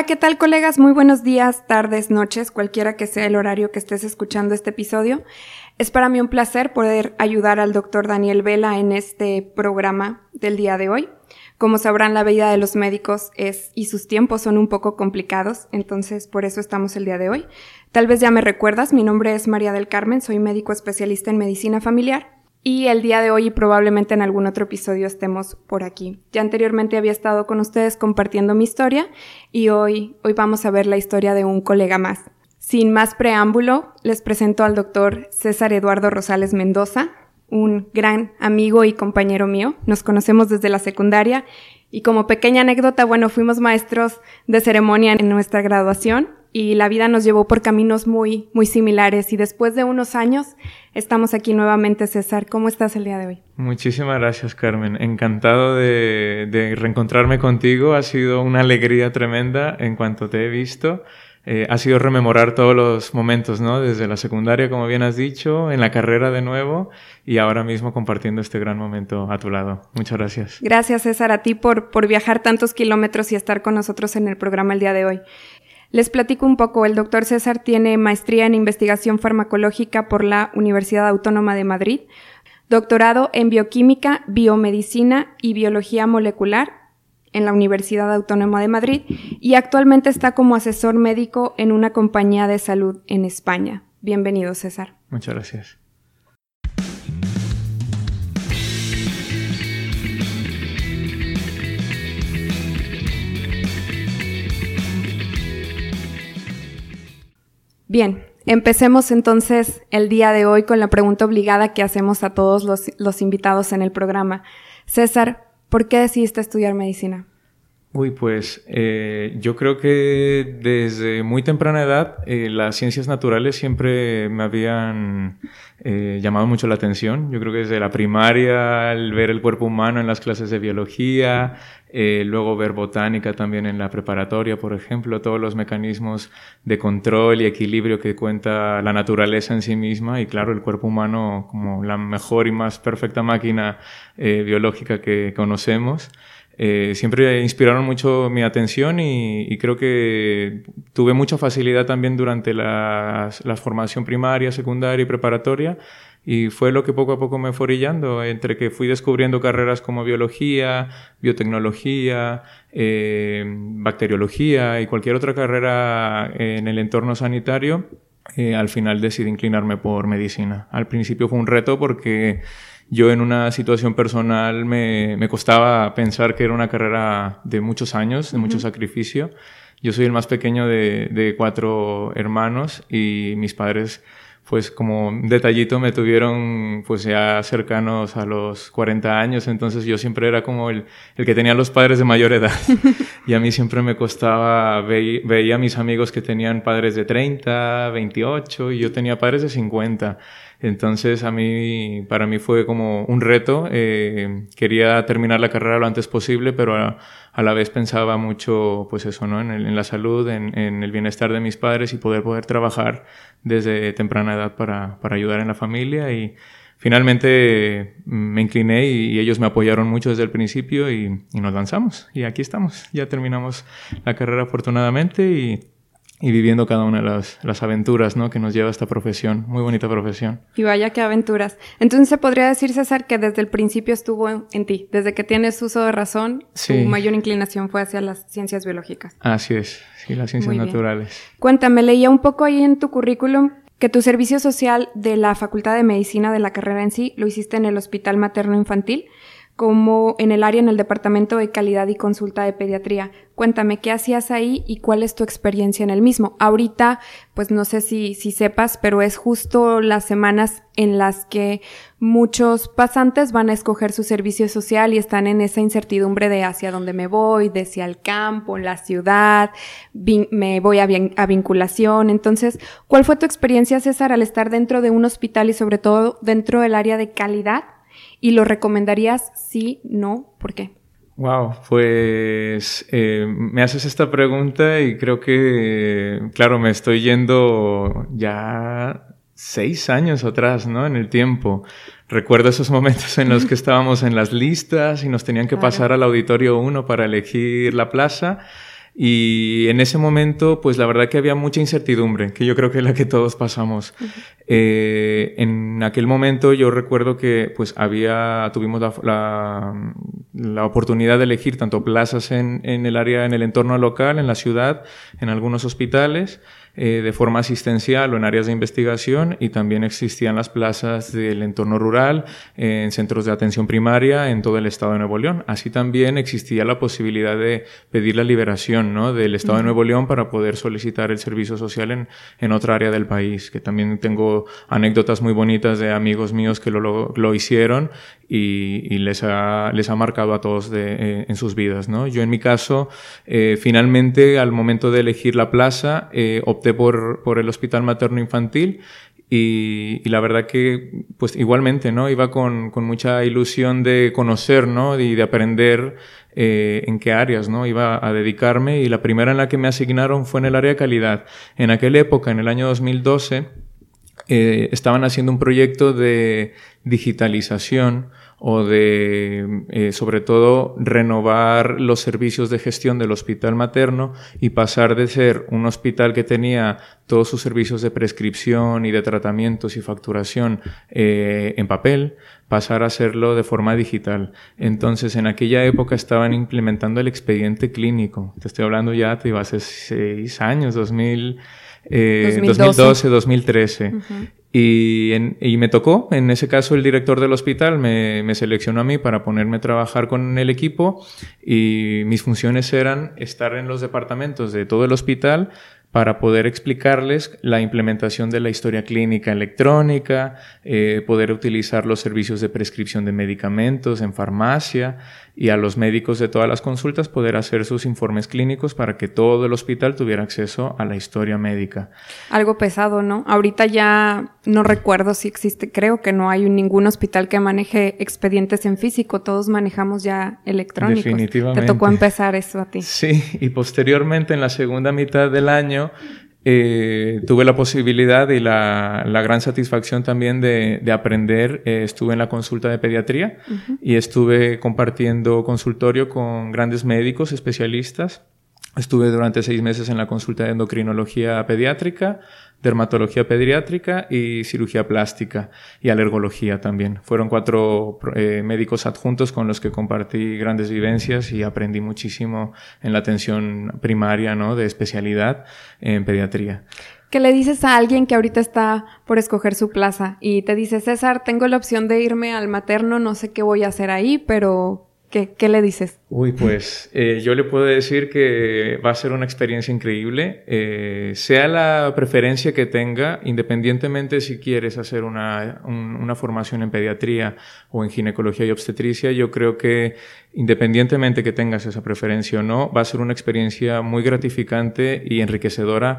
Hola, ¿qué tal colegas? Muy buenos días, tardes, noches, cualquiera que sea el horario que estés escuchando este episodio. Es para mí un placer poder ayudar al doctor Daniel Vela en este programa del día de hoy. Como sabrán, la vida de los médicos es y sus tiempos son un poco complicados, entonces por eso estamos el día de hoy. Tal vez ya me recuerdas, mi nombre es María del Carmen, soy médico especialista en medicina familiar y el día de hoy y probablemente en algún otro episodio estemos por aquí. Ya anteriormente había estado con ustedes compartiendo mi historia y hoy, hoy vamos a ver la historia de un colega más. Sin más preámbulo, les presento al doctor César Eduardo Rosales Mendoza, un gran amigo y compañero mío. Nos conocemos desde la secundaria y como pequeña anécdota, bueno, fuimos maestros de ceremonia en nuestra graduación y la vida nos llevó por caminos muy, muy similares. Y después de unos años, estamos aquí nuevamente, César. ¿Cómo estás el día de hoy? Muchísimas gracias, Carmen. Encantado de, de reencontrarme contigo. Ha sido una alegría tremenda en cuanto te he visto. Eh, ha sido rememorar todos los momentos, ¿no? Desde la secundaria, como bien has dicho, en la carrera de nuevo y ahora mismo compartiendo este gran momento a tu lado. Muchas gracias. Gracias, César, a ti por, por viajar tantos kilómetros y estar con nosotros en el programa el día de hoy. Les platico un poco. El doctor César tiene maestría en investigación farmacológica por la Universidad Autónoma de Madrid, doctorado en bioquímica, biomedicina y biología molecular en la Universidad Autónoma de Madrid y actualmente está como asesor médico en una compañía de salud en España. Bienvenido, César. Muchas gracias. Bien, empecemos entonces el día de hoy con la pregunta obligada que hacemos a todos los, invitados en el programa. César, ¿por qué decidiste estudiar medicina? Uy, pues eh, yo creo que desde muy temprana edad eh, las ciencias naturales siempre me habían eh, llamado mucho la atención. Yo creo que desde la primaria, al ver el cuerpo humano en las clases de biología, luego ver botánica también en la preparatoria, por ejemplo, todos los mecanismos de control y equilibrio que cuenta la naturaleza en sí misma y claro, el cuerpo humano como la mejor y más perfecta máquina biológica que conocemos. Eh, siempre inspiraron mucho mi atención y, creo que tuve mucha facilidad también durante la, formación primaria, secundaria y preparatoria y fue lo que poco a poco me fue orillando, entre que fui descubriendo carreras como biología, biotecnología, eh, bacteriología y cualquier otra carrera en el entorno sanitario, eh, al final decidí inclinarme por medicina. Al principio fue un reto porque yo en una situación personal me, me, costaba pensar que era una carrera de muchos años, de mucho sacrificio. Yo soy el más pequeño de, de, cuatro hermanos y mis padres, pues como detallito, me tuvieron pues ya cercanos a los 40 años, entonces yo siempre era como el, el que tenía los padres de mayor edad. y a mí siempre me costaba, veía a mis amigos que tenían padres de 30, 28 y yo tenía padres de 50. Entonces a mí, para mí fue como un reto. Eh, quería terminar la carrera lo antes posible, pero a, la vez pensaba mucho, pues eso, ¿no? En, la salud, en, el bienestar de mis padres y poder poder trabajar desde temprana edad para, para ayudar en la familia y finalmente me incliné y, ellos me apoyaron mucho desde el principio y, y, nos lanzamos y aquí estamos. Ya terminamos la carrera afortunadamente y y viviendo cada una de las, las, aventuras ¿no? que nos lleva a esta profesión, muy bonita profesión. Y vaya qué aventuras. Entonces se podría decir, César, que desde el principio estuvo en, ti, desde que tienes uso de razón, su mayor inclinación fue hacia las ciencias biológicas. Así es, sí, las ciencias naturales. Cuéntame, leía un poco ahí en tu currículum que tu servicio social de la Facultad de Medicina de la carrera en sí lo hiciste en el Hospital Materno Infantil como en el área en el Departamento de Calidad y Consulta de Pediatría. Cuéntame qué hacías ahí y cuál es tu experiencia en el mismo. Ahorita, pues no sé si, si sepas, pero es justo las semanas en las que muchos pasantes van a escoger su servicio social y están en esa incertidumbre de hacia dónde me voy, de si al campo, la ciudad, me voy a, a vinculación. Entonces, ¿cuál fue tu experiencia, César, al estar dentro de un hospital y sobre todo dentro del área de calidad? ¿Y lo recomendarías? Sí, no, ¿por qué? Wow, pues eh, me haces esta pregunta y creo que, claro, me estoy yendo ya seis años atrás, ¿no? En el tiempo. Recuerdo esos momentos en los que estábamos en las listas y nos tenían que pasar al auditorio 1 para elegir la plaza. Y en ese momento, pues la verdad que había mucha incertidumbre, que yo creo que es la que todos pasamos. Eh, en aquel momento yo recuerdo que pues había, tuvimos la, la, oportunidad de elegir tanto plazas en, en el área, en el entorno local, en la ciudad, en algunos hospitales, eh, de forma asistencial o en áreas de investigación y también existían las plazas del entorno rural, en centros de atención primaria en todo el estado de Nuevo León. Así también existía la posibilidad de pedir la liberación ¿no? del estado de Nuevo León para poder solicitar el servicio social en, en otra área del país, que también tengo anécdotas muy bonitas de amigos míos que lo, lo, hicieron y, y, les, ha, les ha marcado a todos de, eh, en sus vidas. ¿no? Yo en mi caso, eh, finalmente al momento de elegir la plaza, eh, opté por, el Hospital Materno Infantil y, la verdad que, pues igualmente, ¿no? Iba con, con mucha ilusión de conocer, ¿no? Y de aprender eh, en qué áreas, ¿no? Iba a dedicarme y la primera en la que me asignaron fue en el área de calidad. En aquella época, en el año 2012, eh, estaban haciendo un proyecto de digitalización o de, eh, sobre todo, renovar los servicios de gestión del hospital materno y pasar de ser un hospital que tenía todos sus servicios de prescripción y de tratamientos y facturación eh, en papel, pasar a hacerlo de forma digital. Entonces, en aquella época estaban implementando el expediente clínico. Te estoy hablando ya, te iba hace seis años, 2000. 2012, 2013. Y, y, me tocó, en ese caso el director del hospital me, me, seleccionó a mí para ponerme a trabajar con el equipo y mis funciones eran estar en los departamentos de todo el hospital para poder explicarles la implementación de la historia clínica electrónica, eh, poder utilizar los servicios de prescripción de medicamentos en farmacia y a los médicos de todas las consultas poder hacer sus informes clínicos para que todo el hospital tuviera acceso a la historia médica. Algo pesado, ¿no? Ahorita ya no recuerdo si existe, creo que no hay ningún hospital que maneje expedientes en físico, todos manejamos ya electrónicos. Definitivamente. Te tocó empezar eso a ti. Sí, y posteriormente en la segunda mitad del año eh, tuve la posibilidad y la, la gran satisfacción también de, de aprender. Eh, estuve en la consulta de pediatría y estuve compartiendo consultorio con grandes médicos especialistas. Estuve durante seis meses en la consulta de endocrinología pediátrica, dermatología pediátrica y cirugía plástica y alergología también. Fueron cuatro eh, médicos adjuntos con los que compartí grandes vivencias y aprendí muchísimo en la atención primaria, ¿no? De especialidad en pediatría. ¿Qué le dices a alguien que ahorita está por escoger su plaza y te dice, César, tengo la opción de irme al materno, no sé qué voy a hacer ahí, pero ¿Qué, ¿Qué, le dices? Uy, pues eh, yo le puedo decir que va a ser una experiencia increíble, eh, sea la preferencia que tenga, independientemente si quieres hacer una, un, una formación en pediatría o en ginecología y obstetricia, yo creo que independientemente que tengas esa preferencia o no, va a ser una experiencia muy gratificante y enriquecedora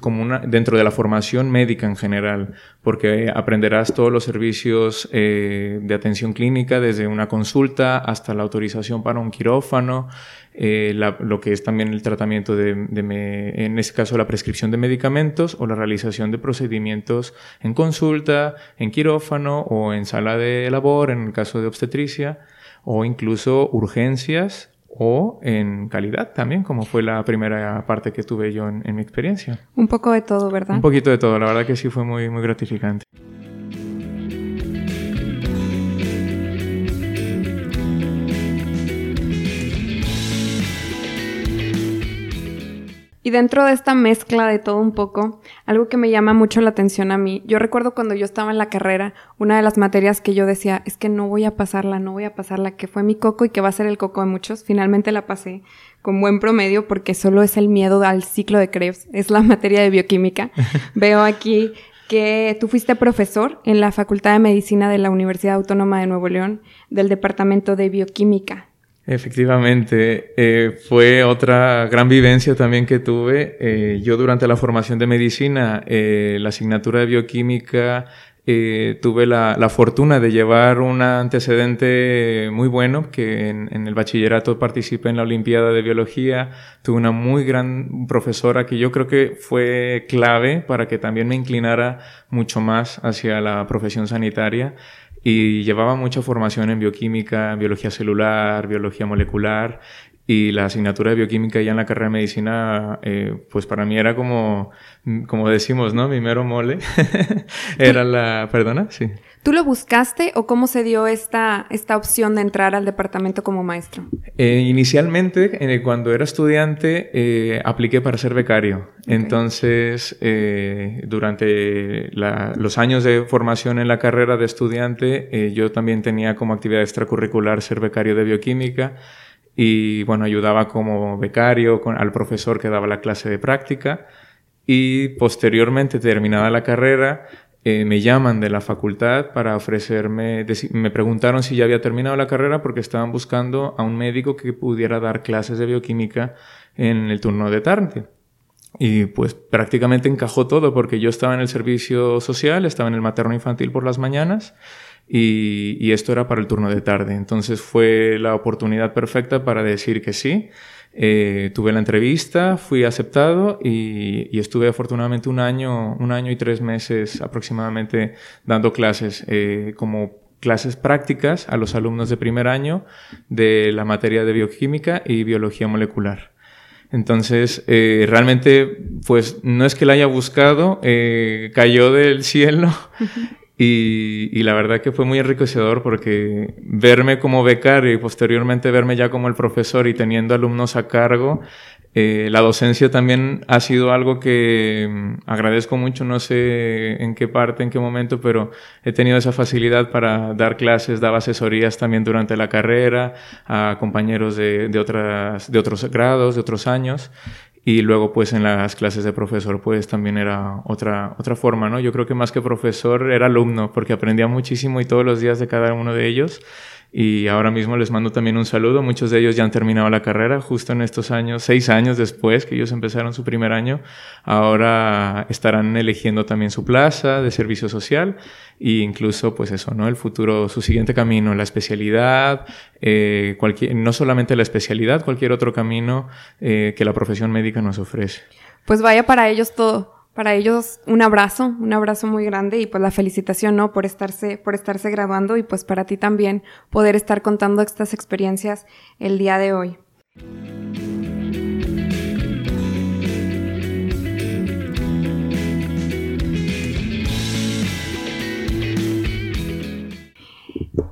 como una, dentro de la formación médica en general, porque aprenderás todos los servicios eh, de atención clínica, desde una consulta hasta la autorización para un quirófano, eh, la, lo que es también el tratamiento de, de me, en este caso la prescripción de medicamentos o la realización de procedimientos en consulta, en quirófano o en sala de labor, en el caso de obstetricia o incluso urgencias o en calidad también, como fue la primera parte que tuve yo en, en, mi experiencia. Un poco de todo, ¿verdad? Un poquito de todo, la verdad que sí fue muy, muy gratificante. Y dentro de esta mezcla de todo un poco, algo que me llama mucho la atención a mí, yo recuerdo cuando yo estaba en la carrera, una de las materias que yo decía, es que no voy a pasarla, no voy a pasarla, que fue mi coco y que va a ser el coco de muchos, finalmente la pasé con buen promedio porque solo es el miedo al ciclo de Krebs, es la materia de bioquímica. Veo aquí que tú fuiste profesor en la Facultad de Medicina de la Universidad Autónoma de Nuevo León del Departamento de Bioquímica. Efectivamente, eh, fue otra gran vivencia también que tuve. Eh, yo durante la formación de medicina, eh, la asignatura de bioquímica, tuve la, la, fortuna de llevar un antecedente muy bueno, que en, en, el bachillerato participé en la Olimpiada de Biología, tuve una muy gran profesora que yo creo que fue clave para que también me inclinara mucho más hacia la profesión sanitaria y llevaba mucha formación en bioquímica, biología celular, biología molecular y la asignatura de bioquímica ya en la carrera de medicina, eh, pues para mí era como, como decimos, ¿no? Mi mero mole. era la... ¿Perdona? Sí. ¿Tú lo buscaste o cómo se dio esta, esta opción de entrar al departamento como maestro? Eh, inicialmente, cuando era estudiante, eh, apliqué para ser becario. Entonces, durante los años de formación en la carrera de estudiante, yo también tenía como actividad extracurricular ser becario de bioquímica y bueno, ayudaba como becario al profesor que daba la clase de práctica y posteriormente, terminada la carrera, eh, me llaman de la facultad para ofrecerme, me preguntaron si ya había terminado la carrera porque estaban buscando a un médico que pudiera dar clases de bioquímica en el turno de tarde. Y pues prácticamente encajó todo porque yo estaba en el servicio social, estaba en el materno infantil por las mañanas y, esto era para el turno de tarde. Entonces fue la oportunidad perfecta para decir que sí. Eh, tuve la entrevista, fui aceptado y, estuve afortunadamente un año, un año y tres meses aproximadamente dando clases eh, como clases prácticas a los alumnos de primer año de la materia de bioquímica y biología molecular. Entonces, eh, realmente, pues no es que la haya buscado, cayó del cielo y, la verdad que fue muy enriquecedor porque verme como becario y posteriormente verme ya como el profesor y teniendo alumnos a cargo, eh, la docencia también ha sido algo que mm, agradezco mucho, no sé en qué parte, en qué momento, pero he tenido esa facilidad para dar clases, daba asesorías también durante la carrera a compañeros de, de, otras, de otros grados, de otros años. Y luego, pues en las clases de profesor, pues también era otra, otra forma, ¿no? Yo creo que más que profesor era alumno, porque aprendía muchísimo y todos los días de cada uno de ellos. Y ahora mismo les mando también un saludo. Muchos de ellos ya han terminado la carrera justo en estos años, seis años después que ellos empezaron su primer año. Ahora estarán eligiendo también su plaza de servicio social e incluso, pues eso, ¿no? El futuro, su siguiente camino, la especialidad, eh, cualquier, no solamente la especialidad, cualquier otro camino eh, que la profesión médica nos ofrece. Pues vaya para ellos todo para ellos un abrazo, un abrazo muy grande y pues la felicitación, ¿no? Por estarse, por estarse graduando y pues para ti también poder estar contando estas experiencias el día de hoy.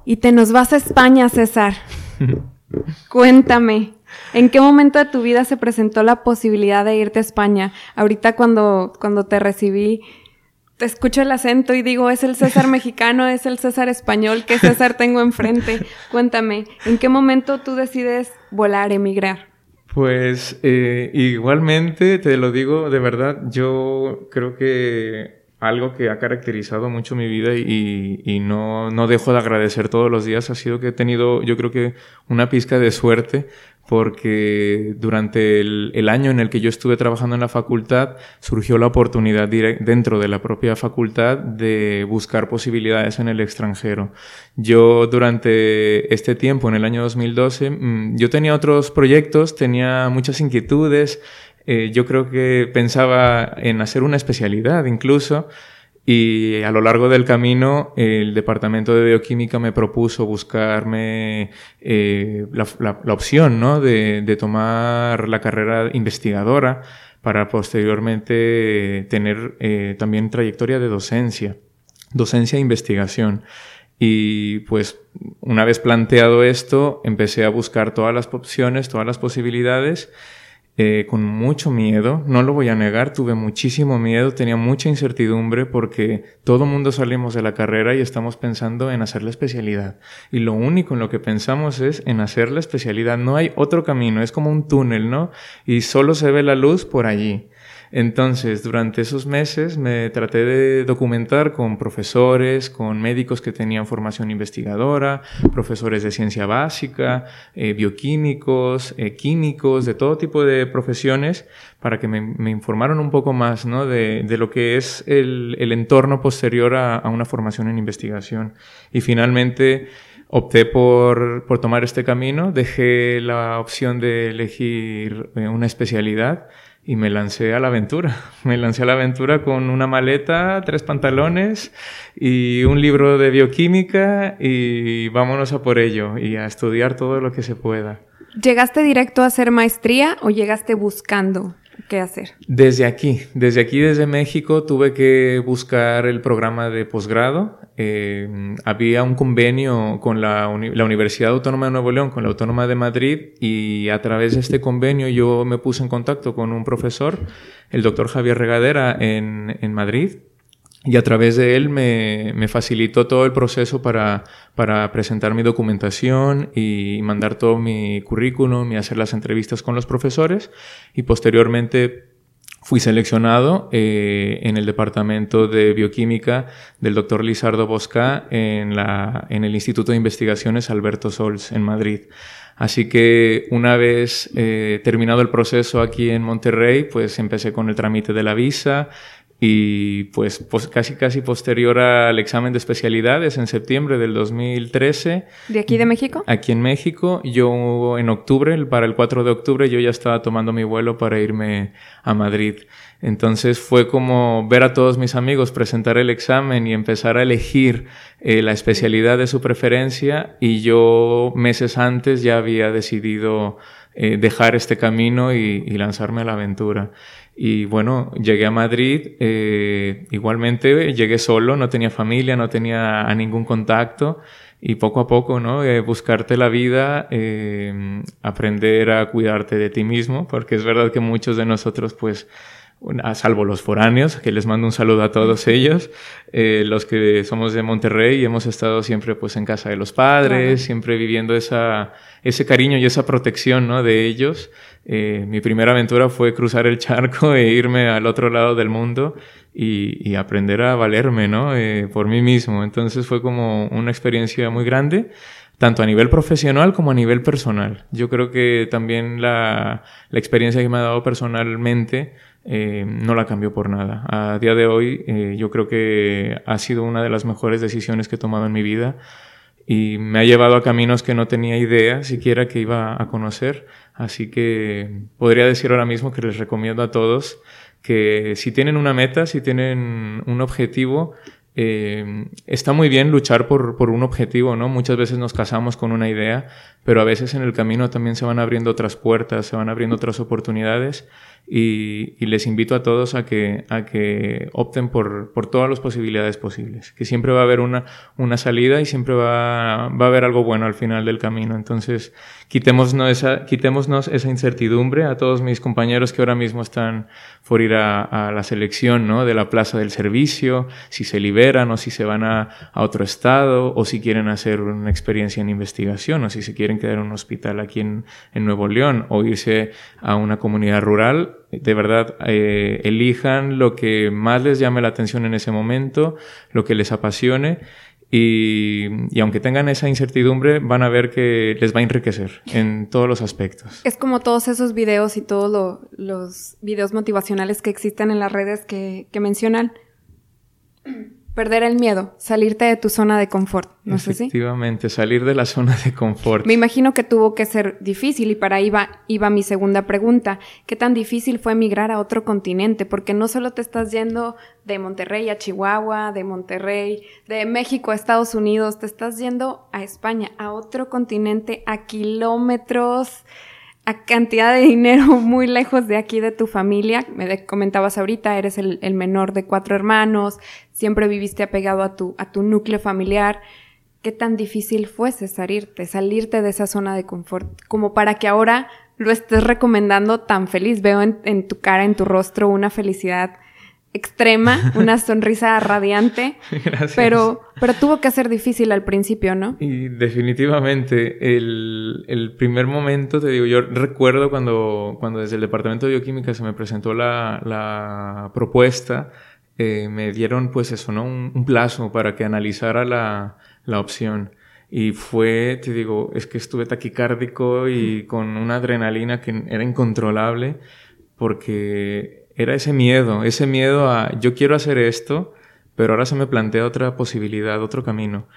Y te nos vas a España, César. Cuéntame, ¿En qué momento de tu vida se presentó la posibilidad de irte a España? Ahorita cuando, cuando te recibí, te escucho el acento y digo, es el César mexicano, es el César español, ¿qué César tengo enfrente? Cuéntame, ¿en qué momento tú decides volar, emigrar? Pues eh, igualmente, te lo digo de verdad, yo creo que algo que ha caracterizado mucho mi vida y, y no, no, dejo de agradecer todos los días ha sido que he tenido, yo creo que una pizca de suerte porque durante el, año en el que yo estuve trabajando en la facultad surgió la oportunidad dentro de la propia facultad de buscar posibilidades en el extranjero. Yo durante este tiempo, en el año 2012, mm, yo tenía otros proyectos, tenía muchas inquietudes, eh, yo creo que pensaba en hacer una especialidad incluso. Y a lo largo del camino, el Departamento de Bioquímica me propuso buscarme eh, la, opción ¿no? de, tomar la carrera investigadora para posteriormente tener eh, también trayectoria de docencia, docencia e investigación. Y pues una vez planteado esto, empecé a buscar todas las opciones, todas las posibilidades eh, con mucho miedo, no lo voy a negar, tuve muchísimo miedo, tenía mucha incertidumbre porque todo mundo salimos de la carrera y estamos pensando en hacer la especialidad. Y lo único en lo que pensamos es en hacer la especialidad, no hay otro camino, es como un túnel, ¿no? Y solo se ve la luz por allí. Entonces, durante esos meses me traté de documentar con profesores, con médicos que tenían formación investigadora, profesores de ciencia básica, eh, bioquímicos, eh, químicos, de todo tipo de profesiones, para que me, informaran un poco más ¿no? de, lo que es el, entorno posterior a, una formación en investigación. Y finalmente, opté por, por, tomar este camino, dejé la opción de elegir eh, una especialidad y me lancé a la aventura. Me lancé a la aventura con una maleta, tres pantalones y un libro de bioquímica y vámonos a por ello y a estudiar todo lo que se pueda. ¿Llegaste directo a hacer maestría o llegaste buscando qué hacer? Desde aquí, desde aquí, desde México, tuve que buscar el programa de posgrado. Eh, había un convenio con la, la, Universidad Autónoma de Nuevo León, con la Autónoma de Madrid, y a través de este convenio yo me puse en contacto con un profesor, el doctor Javier Regadera, en, en Madrid, y a través de él me, me facilitó todo el proceso para, para, presentar mi documentación y mandar todo mi currículum y hacer las entrevistas con los profesores y posteriormente fui seleccionado eh, en el departamento de bioquímica del doctor Lizardo Bosca en, la, en el Instituto de Investigaciones Alberto Sols en Madrid. Así que una vez eh, terminado el proceso aquí en Monterrey, pues empecé con el trámite de la visa, y pues, casi casi posterior al examen de especialidades en septiembre del 2013. ¿De aquí de México? Aquí en México. Yo en octubre, para el 4 de octubre, yo ya estaba tomando mi vuelo para irme a Madrid. Entonces fue como ver a todos mis amigos presentar el examen y empezar a elegir eh, la especialidad de su preferencia y yo meses antes ya había decidido eh, dejar este camino y, y lanzarme a la aventura. Y bueno, llegué a Madrid, eh, igualmente llegué solo, no tenía familia, no tenía a ningún contacto y poco a poco, ¿no? Eh, buscarte la vida, eh, aprender a cuidarte de ti mismo, porque es verdad que muchos de nosotros, pues, a salvo los foráneos, que les mando un saludo a todos ellos, eh, los que somos de Monterrey y hemos estado siempre pues en casa de los padres, siempre viviendo esa, ese cariño y esa protección ¿no? de ellos. Eh, mi primera aventura fue cruzar el charco e irme al otro lado del mundo y, aprender a valerme ¿no? Eh, por mí mismo. Entonces fue como una experiencia muy grande tanto a nivel profesional como a nivel personal. Yo creo que también la, la experiencia que me ha dado personalmente eh, no la cambió por nada. A día de hoy yo creo que ha sido una de las mejores decisiones que he tomado en mi vida y me ha llevado a caminos que no tenía idea siquiera que iba a conocer. Así que podría decir ahora mismo que les recomiendo a todos que si tienen una meta, si tienen un objetivo, eh, está muy bien luchar por, por, un objetivo, ¿no? Muchas veces nos casamos con una idea, pero a veces en el camino también se van abriendo otras puertas, se van abriendo otras oportunidades y, les invito a todos a que, a que opten por, por, todas las posibilidades posibles, que siempre va a haber una, una salida y siempre va, va, a haber algo bueno al final del camino. Entonces, quitémonos esa, quitémonos esa incertidumbre a todos mis compañeros que ahora mismo están por ir a, a, la selección ¿no? de la plaza del servicio, si se liberan o si se van a, a otro estado o si quieren hacer una experiencia en investigación o si se quieren quedar en un hospital aquí en, en Nuevo León o irse a una comunidad rural de verdad eh, elijan lo que más les llame la atención en ese momento, lo que les apasione y, y, aunque tengan esa incertidumbre van a ver que les va a enriquecer en todos los aspectos. Es como todos esos videos y todos lo, los videos motivacionales que existen en las redes que, que mencionan Perder el miedo, salirte de tu zona de confort, ¿no es así? Efectivamente, salir de la zona de confort. Me imagino que tuvo que ser difícil y para ahí iba, iba mi segunda pregunta. ¿Qué tan difícil fue emigrar a otro continente? Porque no solo te estás yendo de Monterrey a Chihuahua, de Monterrey, de México a Estados Unidos, te estás yendo a España, a otro continente, a kilómetros a cantidad de dinero muy lejos de aquí de tu familia. Me comentabas ahorita, eres el, menor de cuatro hermanos, siempre viviste apegado a tu, a tu núcleo familiar. ¿Qué tan difícil fue salirte, salirte de esa zona de confort? Como para que ahora lo estés recomendando tan feliz. Veo en tu cara, en tu rostro, una felicidad extrema, una sonrisa radiante. Gracias. Pero, pero tuvo que ser difícil al principio, ¿no? Y definitivamente, el, el, primer momento, te digo, yo recuerdo cuando, cuando desde el Departamento de Bioquímica se me presentó la, la propuesta, eh, me dieron pues eso, ¿no? Un, un plazo para que analizara la, la opción. Y fue, te digo, es que estuve taquicárdico y con una adrenalina que era incontrolable porque era ese miedo, ese miedo a yo quiero hacer esto, pero ahora se me plantea otra posibilidad, otro camino.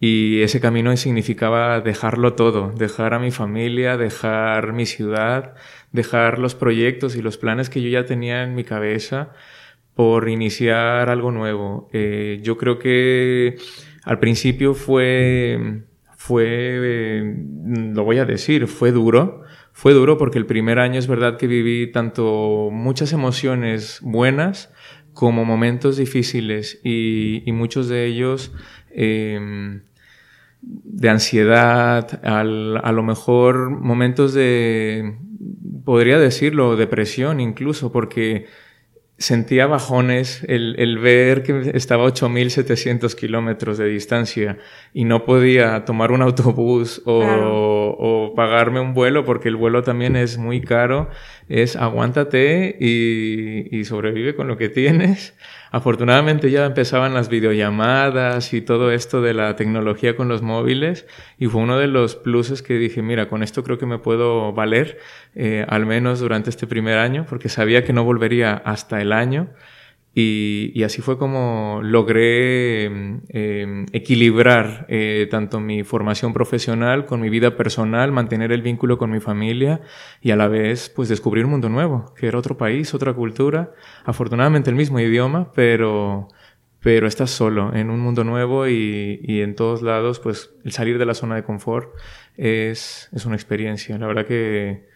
Y ese camino significaba dejarlo todo, dejar a mi familia, dejar mi ciudad, dejar los proyectos y los planes que yo ya tenía en mi cabeza por iniciar algo nuevo. Eh, yo creo que al principio fue fue, eh, lo voy a decir, fue duro. Fue duro porque el primer año es verdad que viví tanto muchas emociones buenas como momentos difíciles y, muchos de ellos em, de ansiedad, a lo mejor momentos de, podría decirlo, depresión incluso, porque sentía bajones el, ver que estaba a 8.700 kilómetros de distancia y no podía tomar un autobús o, pagarme un vuelo porque el vuelo también es muy caro. Es aguántate y, y sobrevive con lo que tienes. Afortunadamente ya empezaban las videollamadas y todo esto de la tecnología con los móviles y fue uno de los pluses que dije, mira, con esto creo que me puedo valer, eh, al menos durante este primer año, porque sabía que no volvería hasta el año y, así fue como logré em, equilibrar eh, tanto mi formación profesional con mi vida personal, mantener el vínculo con mi familia y a la vez pues descubrir un mundo nuevo, que era otro país, otra cultura, afortunadamente el mismo idioma, pero, pero estás solo en un mundo nuevo y, y en todos lados pues el salir de la zona de confort es, es una experiencia. La verdad que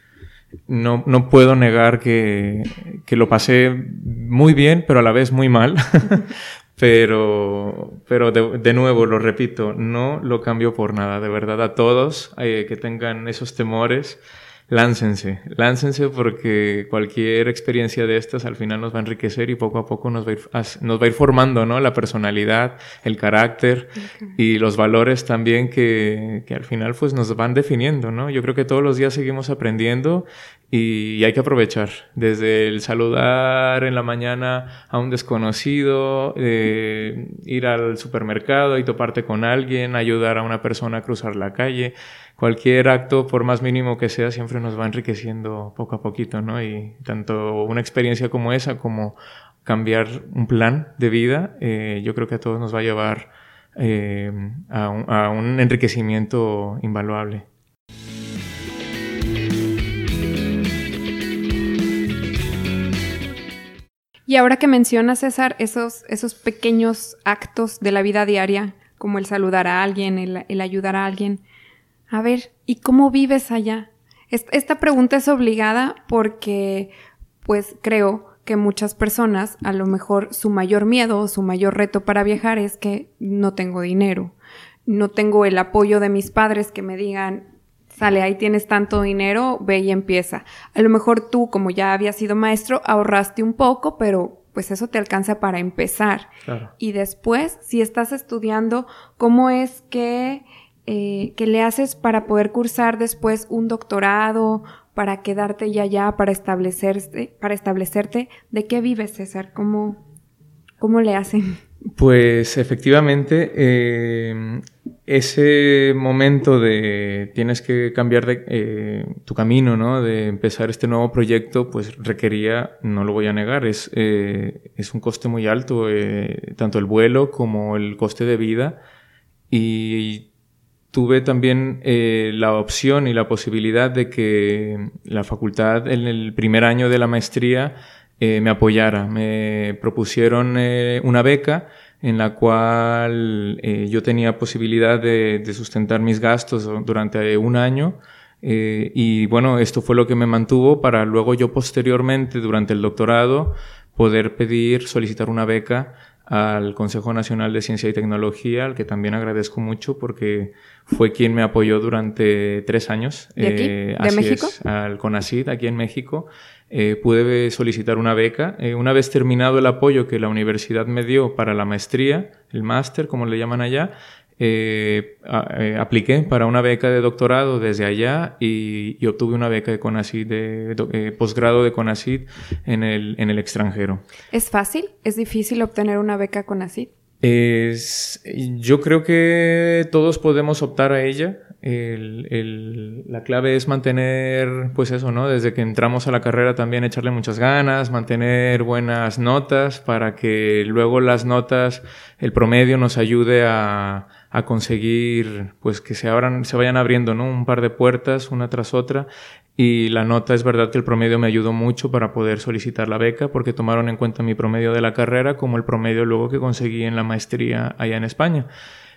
no, no puedo negar que, que, lo pasé muy bien, pero a la vez muy mal. pero pero de, nuevo, lo repito, no lo cambio por nada. De verdad, a todos eh, que tengan esos temores, láncense, láncense porque cualquier experiencia de estas al final nos va a enriquecer y poco a poco nos va a ir, nos va a ir formando ¿no? la personalidad, el carácter y los valores también que, que, al final pues nos van definiendo. ¿no? Yo creo que todos los días seguimos aprendiendo y, hay que aprovechar desde el saludar en la mañana a un desconocido, eh, ir al supermercado y toparte con alguien, ayudar a una persona a cruzar la calle cualquier acto, por más mínimo que sea, siempre nos va enriqueciendo poco a poquito, ¿no? Y tanto una experiencia como esa, como cambiar un plan de vida, eh, yo creo que a todos nos va a llevar eh, a, un, enriquecimiento invaluable. Y ahora que mencionas, César, esos, esos pequeños actos de la vida diaria, como el saludar a alguien, el ayudar a alguien, a ver, ¿y cómo vives allá? Esta pregunta es obligada porque, pues creo que muchas personas, a lo mejor su mayor miedo o su mayor reto para viajar es que no tengo dinero, no tengo el apoyo de mis padres que me digan, sale, ahí tienes tanto dinero, ve y empieza. A lo mejor tú, como ya habías sido maestro, ahorraste un poco, pero pues eso te alcanza para empezar. Y después, si estás estudiando, ¿cómo es que eh, que le haces para poder cursar después un doctorado, para quedarte ya allá, para establecerte, para establecerte. ¿De qué vives, César? ¿Cómo, cómo le hacen? Pues efectivamente, eh, ese momento de tienes que cambiar eh, tu camino, ¿no? De empezar este nuevo proyecto, pues requería, no lo voy a negar, es, es un coste muy alto, tanto el vuelo como el coste de vida. Y tuve también eh, la opción y la posibilidad de que la facultad en el primer año de la maestría eh, me apoyara. Me propusieron eh, una beca en la cual yo tenía posibilidad de, de, sustentar mis gastos durante un año. y bueno, esto fue lo que me mantuvo para luego yo posteriormente, durante el doctorado, poder pedir, solicitar una beca al Consejo Nacional de Ciencia y Tecnología, al que también agradezco mucho porque fue quien me apoyó durante tres años. ¿De aquí? Eh, ¿De México? al CONACID, aquí en México. Eh, pude solicitar una beca. Eh, una vez terminado el apoyo que la universidad me dio para la maestría, el máster, como le llaman allá, eh, eh, apliqué para una beca de doctorado desde allá y, obtuve una beca de CONACYT, de, eh, posgrado de CONACYT en el, en el extranjero. ¿Es fácil? ¿Es difícil obtener una beca CONACYT? Es, yo creo que todos podemos optar a ella. El, el, la clave es mantener, pues eso, ¿no? Desde que entramos a la carrera también echarle muchas ganas, mantener buenas notas para que luego las notas, el promedio nos ayude a, a conseguir pues que se abran, se vayan abriendo, ¿no? Un par de puertas una tras otra y la nota es verdad que el promedio me ayudó mucho para poder solicitar la beca porque tomaron en cuenta mi promedio de la carrera como el promedio luego que conseguí en la maestría allá en España.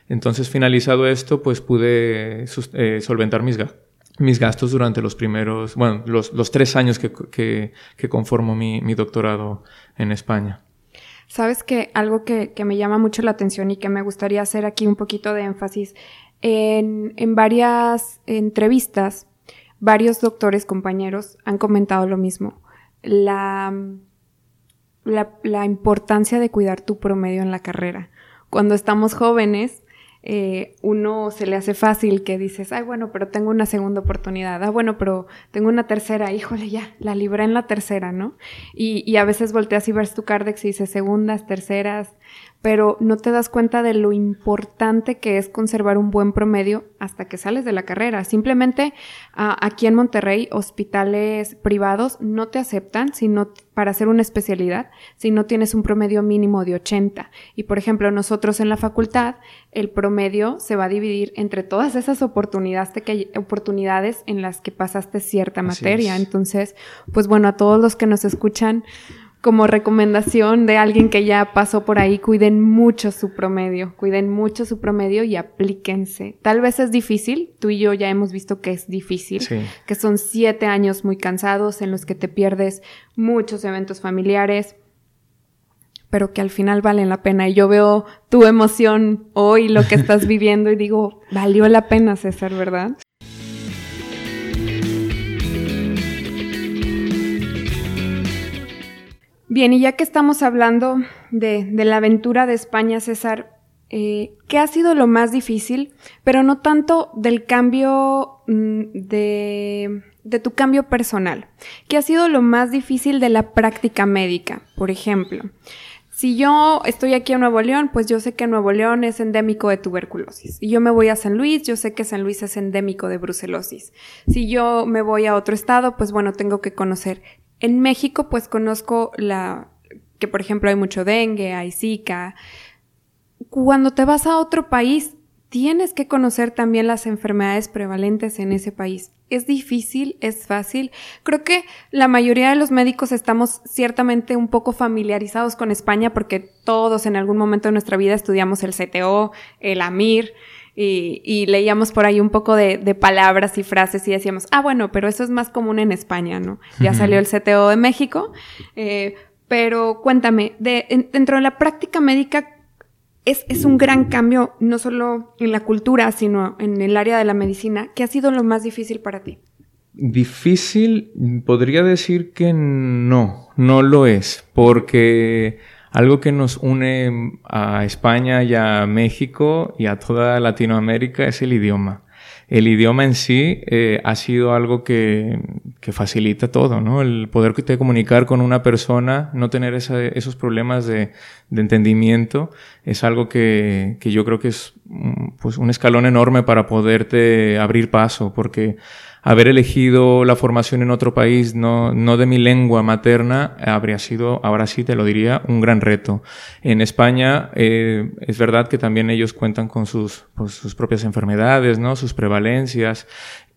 Entonces, finalizado esto, pues pude eh, solventar mis, mis, gastos durante los primeros, bueno, los, los tres años que, que, que conformo mi, mi, doctorado en España. Sabes que algo que, que, me llama mucho la atención y que me gustaría hacer aquí un poquito de énfasis, en, en varias entrevistas, varios doctores compañeros han comentado lo mismo. La, la, la importancia de cuidar tu promedio en la carrera. Cuando estamos jóvenes, eh, uno se le hace fácil que dices, ay, bueno, pero tengo una segunda oportunidad, ah, bueno, pero tengo una tercera, híjole, ya, la libré en la tercera, ¿no? Y, y a veces volteas y ves tu cardex y dices segundas, terceras, pero no te das cuenta de lo importante que es conservar un buen promedio hasta que sales de la carrera. Simplemente aquí en Monterrey, hospitales privados no te aceptan sino para hacer una especialidad si no tienes un promedio mínimo de 80. Y por ejemplo, nosotros en la facultad, el promedio se va a dividir entre todas esas oportunidades, oportunidades en las que pasaste cierta materia. Entonces, pues bueno, a todos los que nos escuchan, como recomendación de alguien que ya pasó por ahí, cuiden mucho su promedio, cuiden mucho su promedio y aplíquense. Tal vez es difícil, tú y yo ya hemos visto que es difícil, que son siete años muy cansados en los que te pierdes muchos eventos familiares, pero que al final valen la pena. Y yo veo tu emoción hoy, lo que estás viviendo y digo, valió la pena, César, ¿verdad? Bien, y ya que estamos hablando de, la aventura de España, César, eh, ¿qué ha sido lo más difícil? Pero no tanto del cambio mm, de, de tu cambio personal. ¿Qué ha sido lo más difícil de la práctica médica? Por ejemplo, si yo estoy aquí en Nuevo León, pues yo sé que Nuevo León es endémico de tuberculosis. Si yo me voy a San Luis, yo sé que San Luis es endémico de brucelosis. Si yo me voy a otro estado, pues bueno, tengo que conocer en México, pues conozco la que, por ejemplo, hay mucho dengue, hay zika. Cuando te vas a otro país, tienes que conocer también las enfermedades prevalentes en ese país. Es difícil, es fácil. Creo que la mayoría de los médicos estamos ciertamente un poco familiarizados con España porque todos en algún momento de nuestra vida estudiamos el CTO, el AMIR, y, leíamos por ahí un poco de, palabras y frases y decíamos, ah, bueno, pero eso es más común en España, ¿no? Ya salió el CTO de México, eh, pero cuéntame, de, dentro de la práctica médica, es, es, un gran cambio, no solo en la cultura, sino en el área de la medicina. ¿Qué ha sido lo más difícil para ti? Difícil, podría decir que no, no lo es, porque algo que nos une a España y a México y a toda Latinoamérica es el idioma. El idioma en sí eh, ha sido algo que, que, facilita todo, ¿no? El poder te comunicar con una persona, no tener esos problemas de, de, entendimiento, es algo que, que yo creo que es pues, un escalón enorme para poderte abrir paso, porque haber elegido la formación en otro país, no, no de mi lengua materna, habría sido, ahora sí te lo diría, un gran reto. En España eh, es verdad que también ellos cuentan con sus, pues, sus propias enfermedades, ¿no? sus prevalencias,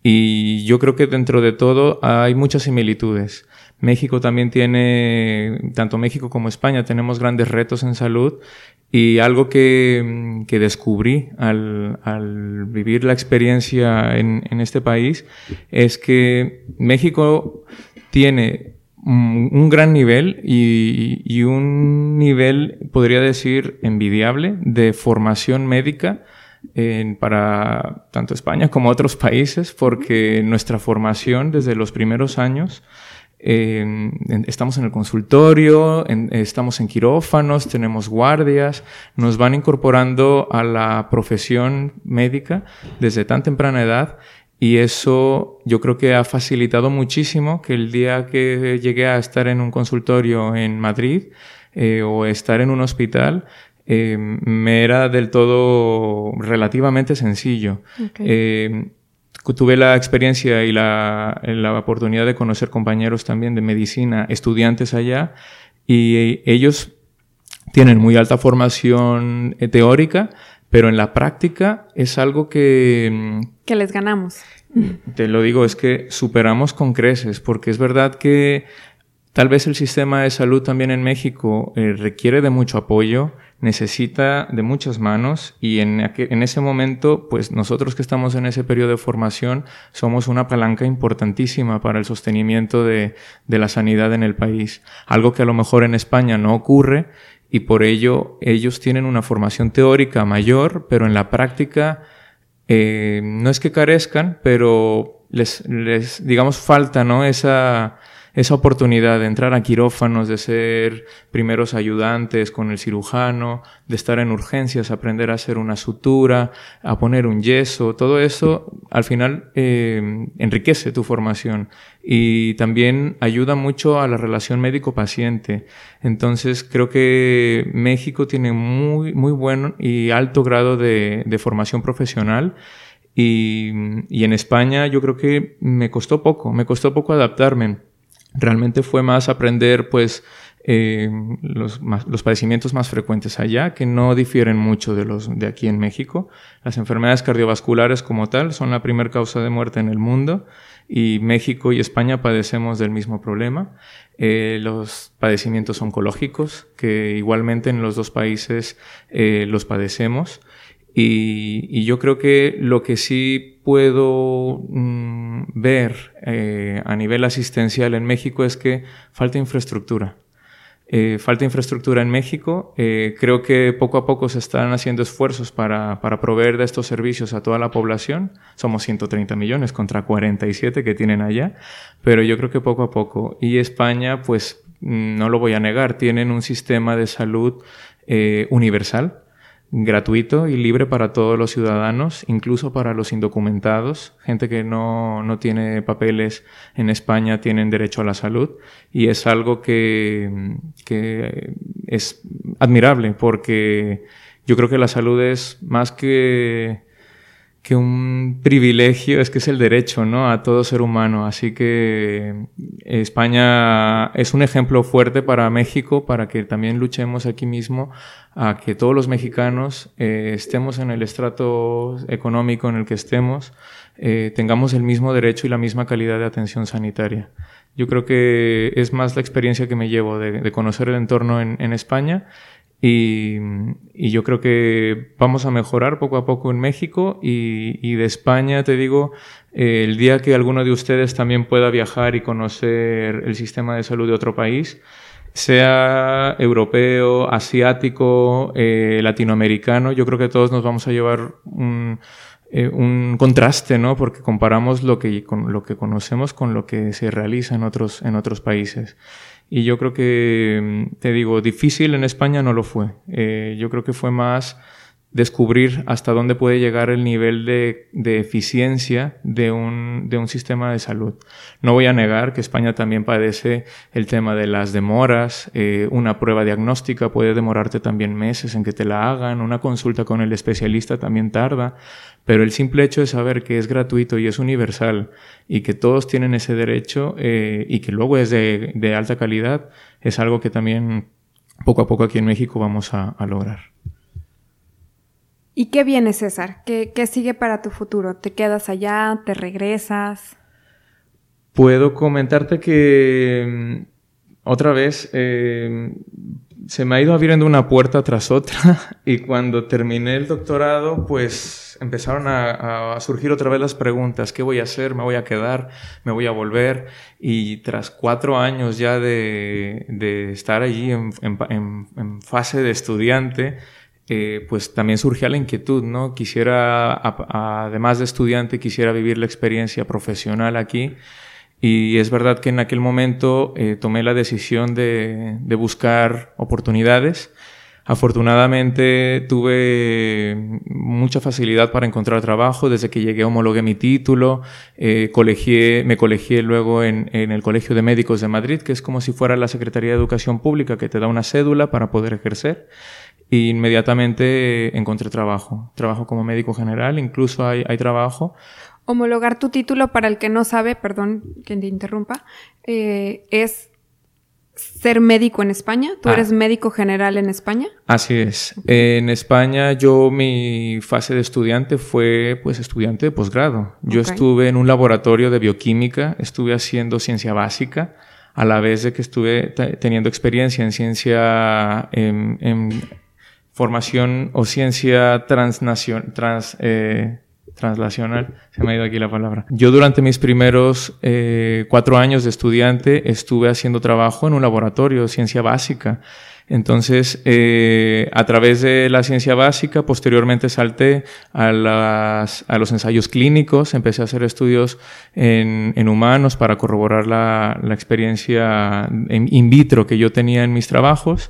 y yo creo que dentro de todo hay muchas similitudes. México también tiene, tanto México como España, tenemos grandes retos en salud y algo que, que descubrí al, al, vivir la experiencia en, en, este país es que México tiene un gran nivel y, y, un nivel, podría decir, envidiable de formación médica en, para tanto España como otros países, porque nuestra formación desde los primeros años estamos en el consultorio, estamos en quirófanos, tenemos guardias, nos van incorporando a la profesión médica desde tan temprana edad y eso yo creo que ha facilitado muchísimo que el día que llegué a estar en un consultorio en Madrid eh, o estar en un hospital, eh, me era del todo relativamente sencillo. Eh, tuve la experiencia y la, la, oportunidad de conocer compañeros también de medicina, estudiantes allá, y ellos tienen muy alta formación eh, teórica, pero en la práctica es algo que... Mm, que les ganamos. Te lo digo, es que superamos con creces, porque es verdad que tal vez el sistema de salud también en México eh, requiere de mucho apoyo, necesita de muchas manos y en, en, ese momento, pues nosotros que estamos en ese periodo de formación somos una palanca importantísima para el sostenimiento de, de la sanidad en el país. Algo que a lo mejor en España no ocurre y por ello ellos tienen una formación teórica mayor, pero en la práctica eh, no es que carezcan, pero les, les digamos, falta ¿no? esa esa oportunidad de entrar a quirófanos, de ser primeros ayudantes con el cirujano, de estar en urgencias, aprender a hacer una sutura, a poner un yeso, todo eso al final eh, enriquece tu formación y también ayuda mucho a la relación médico-paciente. Entonces creo que México tiene muy, muy buen y alto grado de, de formación profesional. Y, y en España yo creo que me costó poco, me costó poco adaptarme Realmente fue más aprender, pues, eh, los, los, padecimientos más frecuentes allá, que no difieren mucho de los de aquí en México. Las enfermedades cardiovasculares como tal son la primera causa de muerte en el mundo y México y España padecemos del mismo problema. Eh, los padecimientos oncológicos, que igualmente en los dos países eh, los padecemos. Y, yo creo que lo que sí puedo mm, ver eh, a nivel asistencial en México es que falta infraestructura. Eh, falta infraestructura en México. Eh, creo que poco a poco se están haciendo esfuerzos para, para, proveer de estos servicios a toda la población. Somos 130 millones contra 47 que tienen allá, pero yo creo que poco a poco. Y España, pues mm, no lo voy a negar, tienen un sistema de salud universal gratuito y libre para todos los ciudadanos, incluso para los indocumentados, gente que no, no, tiene papeles en España tienen derecho a la salud y es algo que, que es admirable porque yo creo que la salud es más que que un privilegio es que es el derecho ¿no? a todo ser humano. Así que España es un ejemplo fuerte para México, para que también luchemos aquí mismo a que todos los mexicanos eh, estemos en el estrato económico en el que estemos, eh, tengamos el mismo derecho y la misma calidad de atención sanitaria. Yo creo que es más la experiencia que me llevo de, conocer el entorno en, en España y, y, yo creo que vamos a mejorar poco a poco en México y, y de España, te digo, eh, el día que alguno de ustedes también pueda viajar y conocer el sistema de salud de otro país, sea europeo, asiático, eh, latinoamericano, yo creo que todos nos vamos a llevar un, eh, un contraste, ¿no? Porque comparamos lo que, con, lo que conocemos con lo que se realiza en otros, en otros países. Y yo creo que, mm, te digo, difícil en España no lo fue. Eh, yo creo que fue más descubrir hasta dónde puede llegar el nivel de, de eficiencia de un, de un, sistema de salud. No voy a negar que España también padece el tema de las demoras. Eh, una prueba diagnóstica puede demorarte también meses en que te la hagan. Una consulta con el especialista también tarda. Pero el simple hecho de saber que es gratuito y es universal y que todos tienen ese derecho eh, y que luego es de, de, alta calidad es algo que también poco a poco aquí en México vamos a, a lograr. ¿Y qué viene, César? ¿Qué, ¿Qué, sigue para tu futuro? ¿Te quedas allá? ¿Te regresas? Puedo comentarte que mm, otra vez eh, se me ha ido abriendo una puerta tras otra y cuando terminé el doctorado, pues empezaron a, surgir otra vez las preguntas, ¿qué voy a hacer? ¿Me voy a quedar? ¿Me voy a volver? Y tras cuatro años ya de, de estar allí en, fase de estudiante, eh, pues también surgía la inquietud, ¿no? Quisiera, además de estudiante, quisiera vivir la experiencia profesional aquí y es verdad que en aquel momento eh, tomé la decisión de, buscar oportunidades. Afortunadamente tuve mucha facilidad para encontrar trabajo. Desde que llegué homologué mi título, eh, me colegié luego en, en, el Colegio de Médicos de Madrid, que es como si fuera la Secretaría de Educación Pública que te da una cédula para poder ejercer. Y inmediatamente encontré trabajo. Trabajo como médico general, incluso hay, hay trabajo homologar tu título, para el que no sabe, perdón que te interrumpa, eh, es ser médico en España. ¿Tú ah. eres médico general en España? Así es. En España yo mi fase de estudiante fue pues estudiante de posgrado. Yo okay. estuve en un laboratorio de bioquímica, estuve haciendo ciencia básica, a la vez de que estuve teniendo experiencia en ciencia en, en formación o ciencia transnacional, trans, eh, translacional, se me ha ido aquí la palabra. Yo durante mis primeros eh, cuatro años de estudiante estuve haciendo trabajo en un laboratorio, ciencia básica. Entonces, eh, a través de la ciencia básica, posteriormente salté a, las, a los ensayos clínicos, empecé a hacer estudios en, en humanos para corroborar la, la experiencia in vitro que yo tenía en mis trabajos.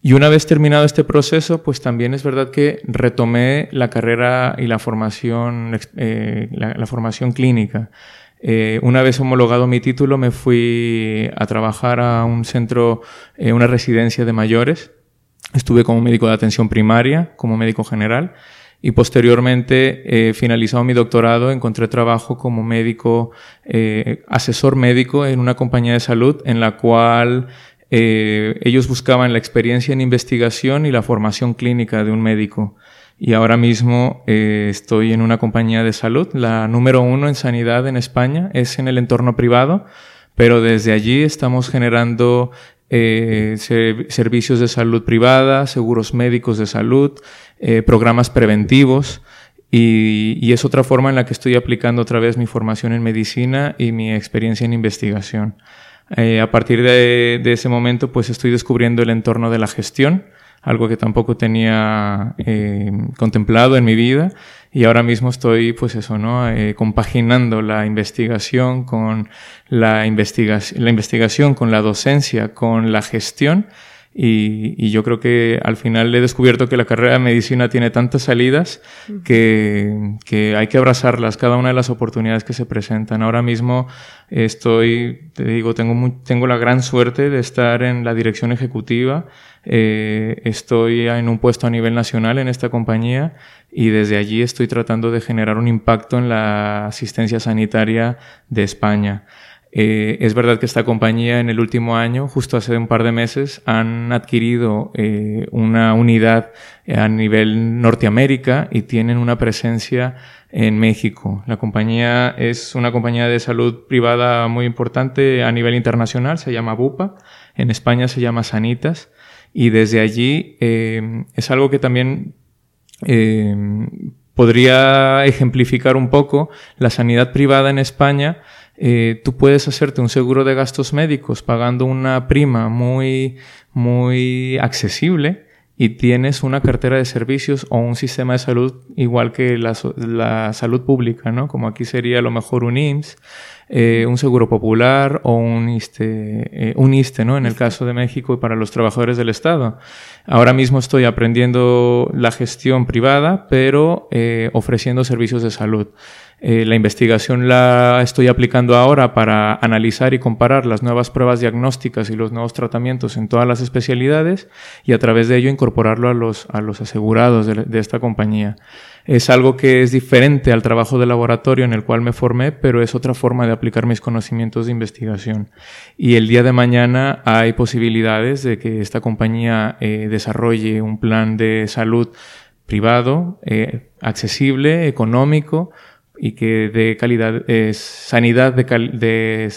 Y una vez terminado este proceso, pues también es verdad que retomé la carrera y la formación, eh, la, formación clínica. Eh, una vez homologado mi título, me fui a trabajar a un centro, eh, una residencia de mayores. Estuve como médico de atención primaria, como médico general, y posteriormente, eh, finalizado mi doctorado, encontré trabajo como médico, eh, asesor médico en una compañía de salud en la cual eh, ellos buscaban la experiencia en investigación y la formación clínica de un médico. Y ahora mismo eh, estoy en una compañía de salud, la número uno en sanidad en España, es en el entorno privado, pero desde allí estamos generando eh, servicios de salud privada, seguros médicos de salud, programas preventivos. Y, y, es otra forma en la que estoy aplicando otra vez mi formación en medicina y mi experiencia en investigación. Eh, a partir de, ese momento, pues estoy descubriendo el entorno de la gestión, algo que tampoco tenía eh, contemplado en mi vida. Y ahora mismo estoy, pues eso, ¿no? Eh, compaginando la investigación con la, investigación, la investigación, con la docencia, con la gestión y, yo creo que al final he descubierto que la carrera de medicina tiene tantas salidas que, que, hay que abrazarlas, cada una de las oportunidades que se presentan. Ahora mismo estoy, te digo, tengo, tengo la gran suerte de estar en la dirección ejecutiva. Eh, estoy en un puesto a nivel nacional en esta compañía y desde allí estoy tratando de generar un impacto en la asistencia sanitaria de España. Eh, es verdad que esta compañía en el último año, justo hace un par de meses, han adquirido eh, una unidad a nivel Norteamérica y tienen una presencia en México. La compañía es una compañía de salud privada muy importante a nivel internacional, se llama Bupa, en España se llama Sanitas y desde allí eh, es algo que también podría ejemplificar un poco la sanidad privada en España eh, tú puedes hacerte un seguro de gastos médicos pagando una prima muy, muy accesible y tienes una cartera de servicios o un sistema de salud igual que la, salud pública, ¿no? Como aquí sería a lo mejor un IMSS, eh, un seguro popular o un ISTE, eh, un ISTE, ¿no? En el caso de México y para los trabajadores del Estado. Ahora mismo estoy aprendiendo la gestión privada, pero eh, ofreciendo servicios de salud. Eh, la investigación la estoy aplicando ahora para analizar y comparar las nuevas pruebas diagnósticas y los nuevos tratamientos en todas las especialidades y a través de ello incorporarlo a los, a los asegurados de, esta compañía. Es algo que es diferente al trabajo de laboratorio en el cual me formé, pero es otra forma de aplicar mis conocimientos de investigación. Y el día de mañana hay posibilidades de que esta compañía eh, desarrolle un plan de salud privado, eh, accesible, económico, y que dé calidad, eh, sanidad de, de,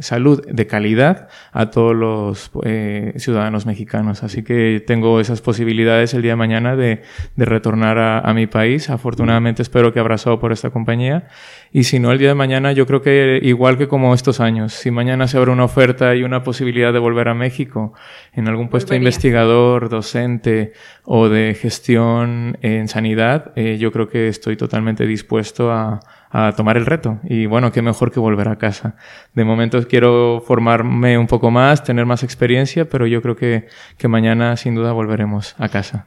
salud de calidad a todos los eh, ciudadanos mexicanos. Así que tengo esas posibilidades el día de mañana de, de retornar a, a, mi país. Afortunadamente espero que abrazado por esta compañía. Y si no, el día de mañana yo creo que igual que como estos años, si mañana se abre una oferta y una posibilidad de volver a México en algún puesto de investigador, docente o de gestión en sanidad, eh, yo creo que estoy totalmente dispuesto a a tomar el reto. Y bueno, qué mejor que volver a casa. De momento quiero formarme un poco más, tener más experiencia, pero yo creo que, que mañana sin duda volveremos a casa.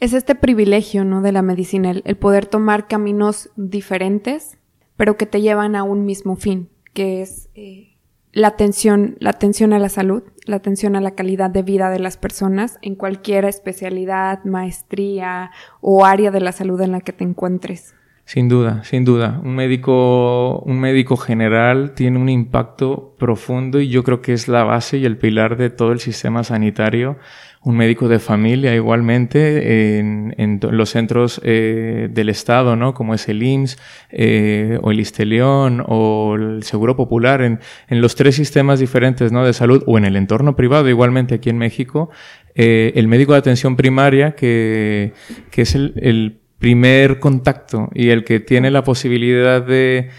Es este privilegio, ¿no? De la medicina, el, poder tomar caminos diferentes, pero que te llevan a un mismo fin, que es eh, la atención, la atención a la salud, la atención a la calidad de vida de las personas en cualquier especialidad, maestría o área de la salud en la que te encuentres. Sin duda, sin duda. Un médico, un médico general tiene un impacto profundo y yo creo que es la base y el pilar de todo el sistema sanitario. Un médico de familia igualmente en, los centros eh, del Estado, ¿no? Como es el IMSS eh, o el Isteleón o el Seguro Popular, en, los tres sistemas diferentes ¿no? de salud o en el entorno privado igualmente aquí en México, eh, el médico de atención primaria que, que es el, primer contacto y el que tiene la posibilidad de,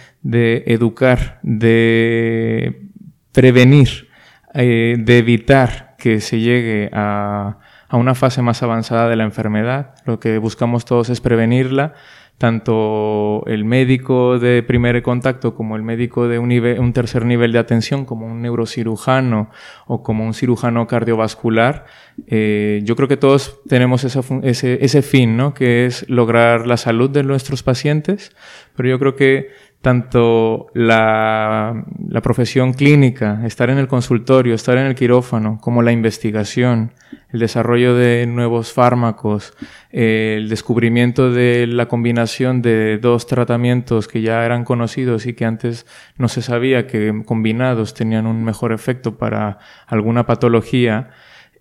educar, de prevenir, de evitar se llegue a, a una fase más avanzada de la enfermedad. Lo que buscamos todos es prevenirla tanto el médico de primer contacto como el médico de un, un, tercer nivel de atención, como un neurocirujano o como un cirujano cardiovascular, eh, yo creo que todos tenemos ese, ese fin, ¿no? que es lograr la salud de nuestros pacientes, pero yo creo que tanto la, la, profesión clínica, estar en el consultorio, estar en el quirófano, como la investigación, el desarrollo de nuevos fármacos, el descubrimiento de la combinación de dos tratamientos que ya eran conocidos y que antes no se sabía que combinados tenían un mejor efecto para alguna patología,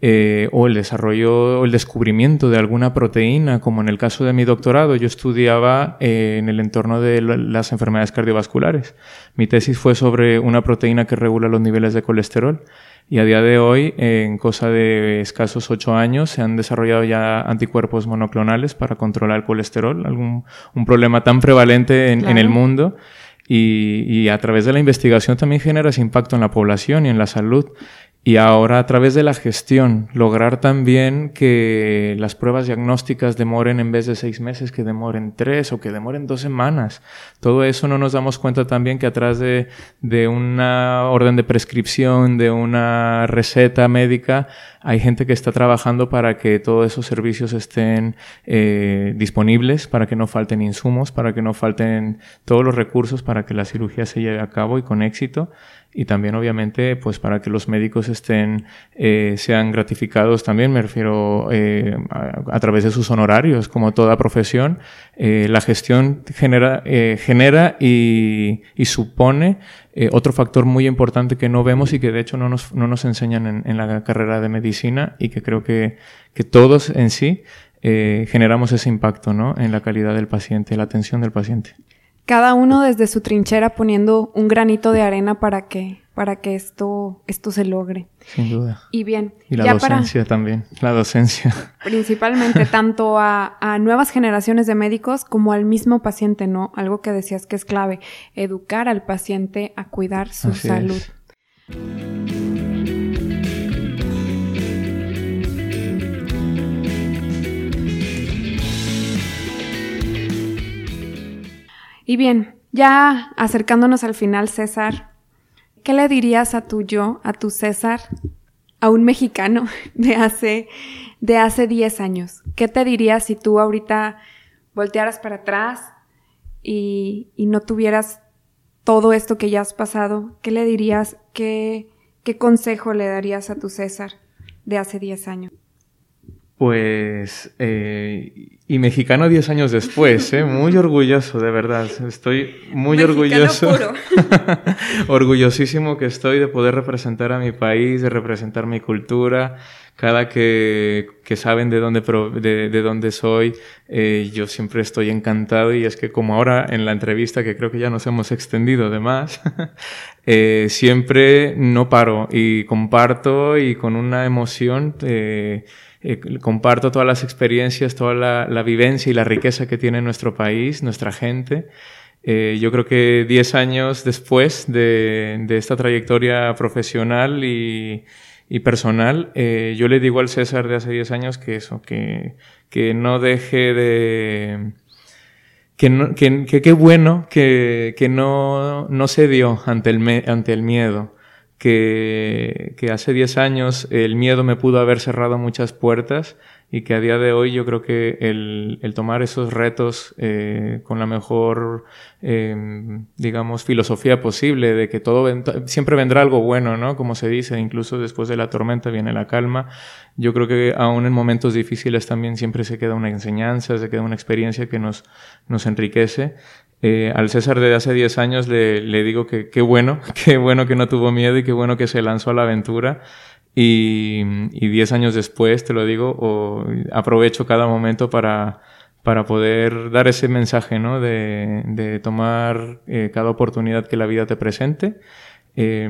eh, o el desarrollo o el descubrimiento de alguna proteína, como en el caso de mi doctorado, yo estudiaba eh, en el entorno de las enfermedades cardiovasculares. Mi tesis fue sobre una proteína que regula los niveles de colesterol y a día de hoy, en cosa de escasos ocho años, se han desarrollado ya anticuerpos monoclonales para controlar el colesterol, algún, un problema tan prevalente en, en el mundo. Y, y, a través de la investigación también genera ese impacto en la población y en la salud. Y ahora a través de la gestión, lograr también que las pruebas diagnósticas demoren en vez de seis meses, que demoren tres o que demoren dos semanas. Todo eso no nos damos cuenta también que atrás de, de una orden de prescripción, de una receta médica, hay gente que está trabajando para que todos esos servicios estén eh, disponibles, para que no falten insumos, para que no falten todos los recursos para que la cirugía se lleve a cabo y con éxito. Y también obviamente pues para que los médicos estén eh, sean gratificados también. Me refiero eh, a, través de sus honorarios como toda profesión eh, la gestión genera genera y, supone otro factor muy importante que no vemos y que de hecho no nos, no nos enseñan en, en la carrera de medicina y que creo que, que todos en sí generamos ese impacto ¿no? en la calidad del paciente la atención del paciente cada uno desde su trinchera poniendo un granito de arena para que para que esto esto se logre. Sin duda. Y bien. Y la docencia también, la docencia. Principalmente tanto a, a, nuevas generaciones de médicos como al mismo paciente, ¿no? Algo que decías que es clave, educar al paciente a cuidar su salud. Y bien, ya acercándonos al final, César, ¿qué le dirías a tu yo, a tu César, a un mexicano de hace, de hace 10 años? ¿Qué te dirías si tú ahorita voltearas para atrás y, y no tuvieras todo esto que ya has pasado? ¿Qué le dirías? ¿Qué, qué consejo le darías a tu César de hace 10 años? Pues, eh, y mexicano 10 años después, ¿eh? muy orgulloso, de verdad. Estoy muy orgulloso. Orgullosísimo que estoy de poder representar a mi país, de representar mi cultura. Cada que, que saben de dónde, de, de dónde soy, eh, yo siempre estoy encantado y es que como ahora en la entrevista, que creo que ya nos hemos extendido de más, eh, siempre no paro y comparto y con una emoción eh, eh, comparto todas las experiencias, toda la, vivencia y la riqueza que tiene nuestro país, nuestra gente. Eh, yo creo que 10 años después de, esta trayectoria profesional y, personal, eh, yo le digo al César de hace 10 años que eso, que, que no deje de... Que, que, qué bueno que, que no, no dio ante el, ante el miedo, que, que hace 10 años el miedo me pudo haber cerrado muchas puertas y que a día de hoy yo creo que el, el tomar esos retos eh, con la mejor, eh, digamos, filosofía posible de que todo siempre vendrá algo bueno, ¿no? Como se dice, incluso después de la tormenta viene la calma. Yo creo que aún en momentos difíciles también siempre se queda una enseñanza, se queda una experiencia que nos, nos enriquece. Eh, al César de hace 10 años le, digo que qué bueno, qué bueno que no tuvo miedo y qué bueno que se lanzó a la aventura y, y diez años después, te lo digo, o aprovecho cada momento para, para poder dar ese mensaje, ¿no? De, tomar eh, cada oportunidad que la vida te presente. Eh,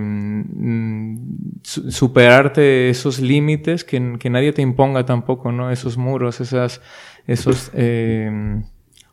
superarte esos límites que, nadie te imponga tampoco, ¿no? Esos muros, esas, esos, eh,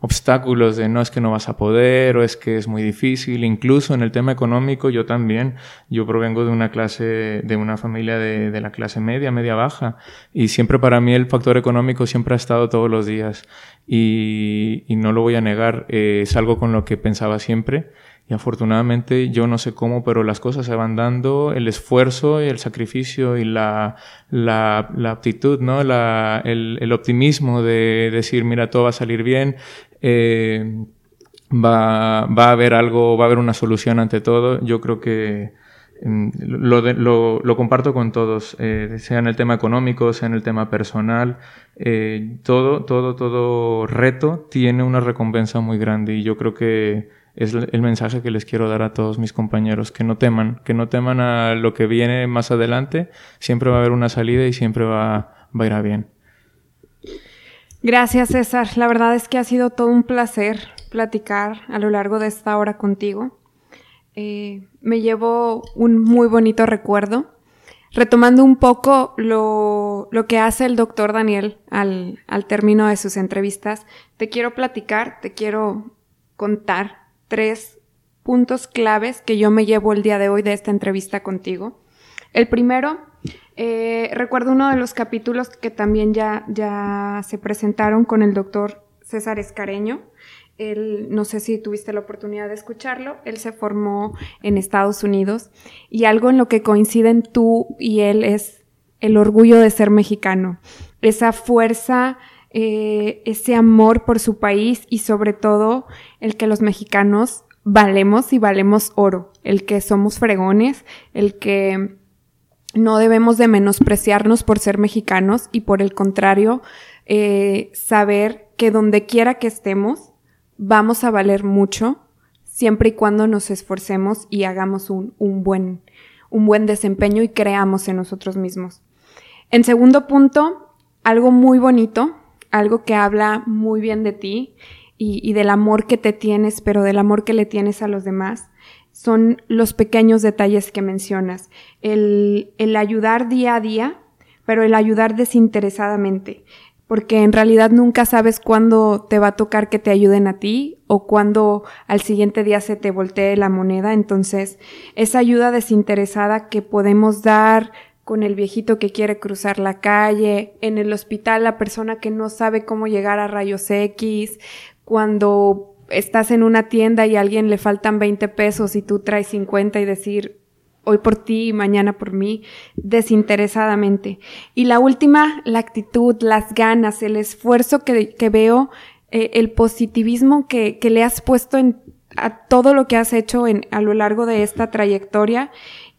obstáculos de no es que no vas a poder o es que es muy difícil. Incluso en el tema económico yo también, yo provengo de una clase, de una familia de, de, la clase media, media baja y siempre para mí el factor económico siempre ha estado todos los días y, y no lo voy a negar, eh, es algo con lo que pensaba siempre y afortunadamente yo no sé cómo, pero las cosas se van dando, el esfuerzo y el sacrificio y la, la, la aptitud, ¿no? La, el, el, optimismo de decir, mira, todo va a salir bien, eh, va, va a haber algo, va a haber una solución ante todo. Yo creo que mm, lo, de, lo, lo, comparto con todos, eh, sea en el tema económico, sea en el tema personal, eh, todo, todo, todo reto tiene una recompensa muy grande y yo creo que es el mensaje que les quiero dar a todos mis compañeros, que no teman, que no teman a lo que viene más adelante, siempre va a haber una salida y siempre va, a ir a bien. Gracias César, la verdad es que ha sido todo un placer platicar a lo largo de esta hora contigo. Eh, me llevo un muy bonito recuerdo. Retomando un poco lo, lo que hace el doctor Daniel al, al término de sus entrevistas, te quiero platicar, te quiero contar tres puntos claves que yo me llevo el día de hoy de esta entrevista contigo. El primero, eh, recuerdo uno de los capítulos que también ya, ya se presentaron con el doctor César Escareño. Él, no sé si tuviste la oportunidad de escucharlo, él se formó en Estados Unidos y algo en lo que coinciden tú y él es el orgullo de ser mexicano, esa fuerza eh, ese amor por su país y sobre todo el que los mexicanos valemos y valemos oro, el que somos fregones, el que no debemos de menospreciarnos por ser mexicanos y por el contrario, eh, saber que donde quiera que estemos, vamos a valer mucho siempre y cuando nos esforcemos y hagamos un, un, buen, un buen desempeño y creamos en nosotros mismos. En segundo punto, algo muy bonito algo que habla muy bien de ti y, del amor que te tienes, pero del amor que le tienes a los demás, son los pequeños detalles que mencionas. El, el ayudar día a día, pero el ayudar desinteresadamente porque en realidad nunca sabes cuándo te va a tocar que te ayuden a ti o cuándo al siguiente día se te voltee la moneda. Entonces, esa ayuda desinteresada que podemos dar con el viejito que quiere cruzar la calle, en el hospital la persona que no sabe cómo llegar a rayos X, cuando estás en una tienda y a alguien le faltan 20 pesos y tú traes 50 y decir, hoy por ti y mañana por mí, desinteresadamente. Y la última, la actitud, las ganas, el esfuerzo que, veo, eh, el positivismo que, que le has puesto en, a todo lo que has hecho en, a lo largo de esta trayectoria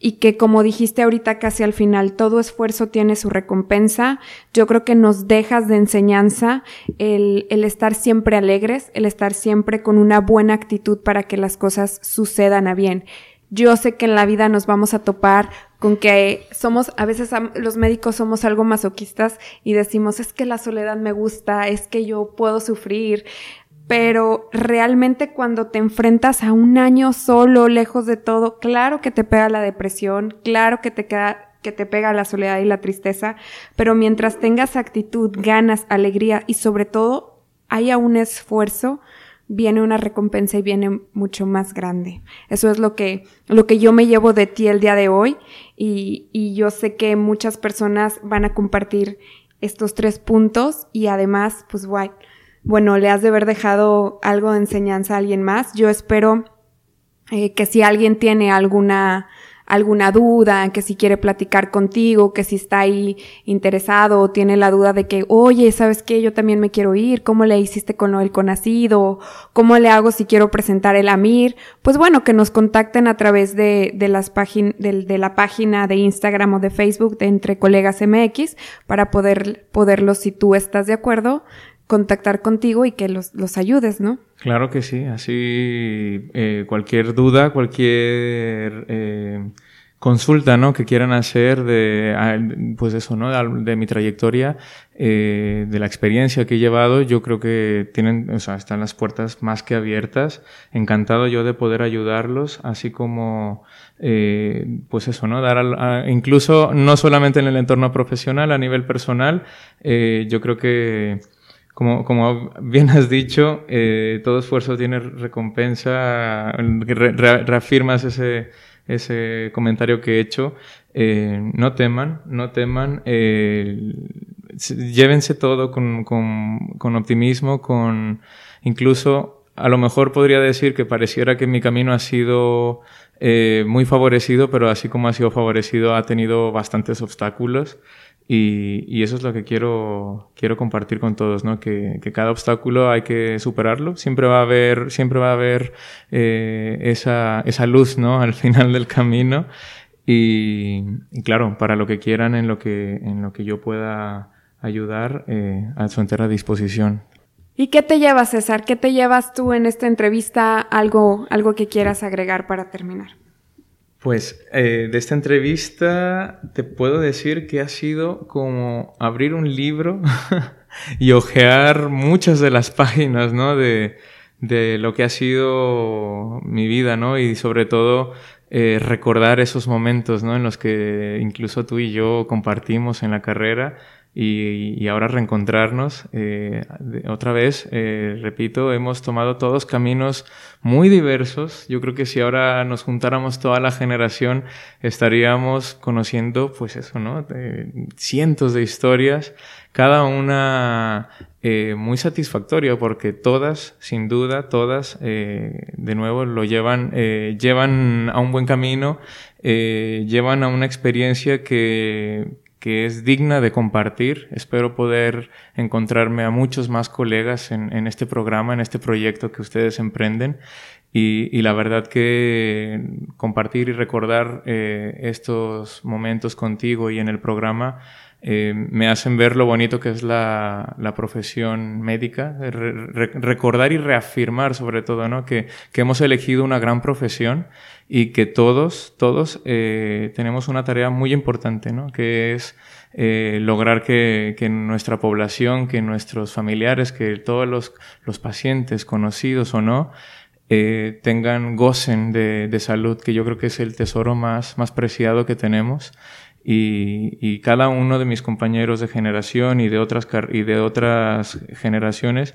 y que como dijiste ahorita casi al final, todo esfuerzo tiene su recompensa. Yo creo que nos dejas de enseñanza el, el estar siempre alegres, el estar siempre con una buena actitud para que las cosas sucedan a bien. Yo sé que en la vida nos vamos a topar con que somos, a veces los médicos somos algo masoquistas y decimos, es que la soledad me gusta, es que yo puedo sufrir, pero realmente cuando te enfrentas a un año solo, lejos de todo, claro que te pega la depresión, claro que te queda que te pega la soledad y la tristeza, pero mientras tengas actitud, ganas, alegría y sobre todo haya un esfuerzo, viene una recompensa y viene mucho más grande. Eso es lo que, lo que yo me llevo de ti el día de hoy y, y yo sé que muchas personas van a compartir estos tres puntos y además, pues, guay, le has de haber dejado algo de enseñanza a alguien más. Yo espero eh, que si alguien tiene alguna, alguna duda, que si quiere platicar contigo, que si está ahí interesado o tiene la duda de que, oye, ¿sabes qué? Yo también me quiero ir, ¿cómo le hiciste con lo del conocido? ¿Cómo le hago si quiero presentar el AMIR? Pues bueno, que nos contacten a través de, de las páginas, de, la página de Instagram o de Facebook de Entre Colegas MX para poder, poderlos, si tú estás de acuerdo, contactar contigo y que los, los ayudes, ¿no? Claro que sí, así eh, cualquier duda, cualquier eh, consulta, ¿no? Que quieran hacer de, pues eso, ¿no? De, mi trayectoria, eh, de la experiencia que he llevado, yo creo que tienen, o sea, están las puertas más que abiertas. Encantado yo de poder ayudarlos, así como, pues eso, ¿no? Dar al, incluso no solamente en el entorno profesional, a nivel personal, yo creo que como, como bien has dicho, eh, todo esfuerzo tiene recompensa, reafirmas ese, ese comentario que he hecho. Eh, no teman, no teman, eh, llévense todo con, con, con, optimismo, con incluso a lo mejor podría decir que pareciera que mi camino ha sido eh, muy favorecido, pero así como ha sido favorecido ha tenido bastantes obstáculos. Y, y, eso es lo que quiero, quiero compartir con todos, ¿no? Que, que, cada obstáculo hay que superarlo. Siempre va a haber, siempre va a haber eh, esa, esa luz, ¿no? Al final del camino. Y, y, claro, para lo que quieran, en lo que, en lo que yo pueda ayudar, eh, a su entera disposición. ¿Y qué te llevas, César? ¿Qué te llevas tú en esta entrevista? Algo, algo que quieras agregar para terminar. Pues eh, de esta entrevista te puedo decir que ha sido como abrir un libro y ojear muchas de las páginas, ¿no? De, de, lo que ha sido mi vida, ¿no? Y sobre todo eh, recordar esos momentos, ¿no? En los que incluso tú y yo compartimos en la carrera y, ahora reencontrarnos eh, otra vez, eh, repito, hemos tomado todos caminos muy diversos. Yo creo que si ahora nos juntáramos toda la generación, estaríamos conociendo, pues eso, ¿no? cientos de historias, cada una eh, muy satisfactoria, porque todas, sin duda, todas, de nuevo, lo llevan, llevan a un buen camino, llevan a una experiencia que que es digna de compartir. Espero poder encontrarme a muchos más colegas en, este programa, en este proyecto que ustedes emprenden. Y, la verdad que compartir y recordar eh, estos momentos contigo y en el programa eh, me hacen ver lo bonito que es la, profesión médica, recordar y reafirmar sobre todo ¿no? que, que hemos elegido una gran profesión y que todos, todos eh, tenemos una tarea muy importante, ¿no? que es eh, lograr que, que, nuestra población, que nuestros familiares, que todos los, los pacientes, conocidos o no, eh, tengan, gocen de, de, salud, que yo creo que es el tesoro más, más preciado que tenemos. Y, y cada uno de mis compañeros de generación y de otras, y de otras generaciones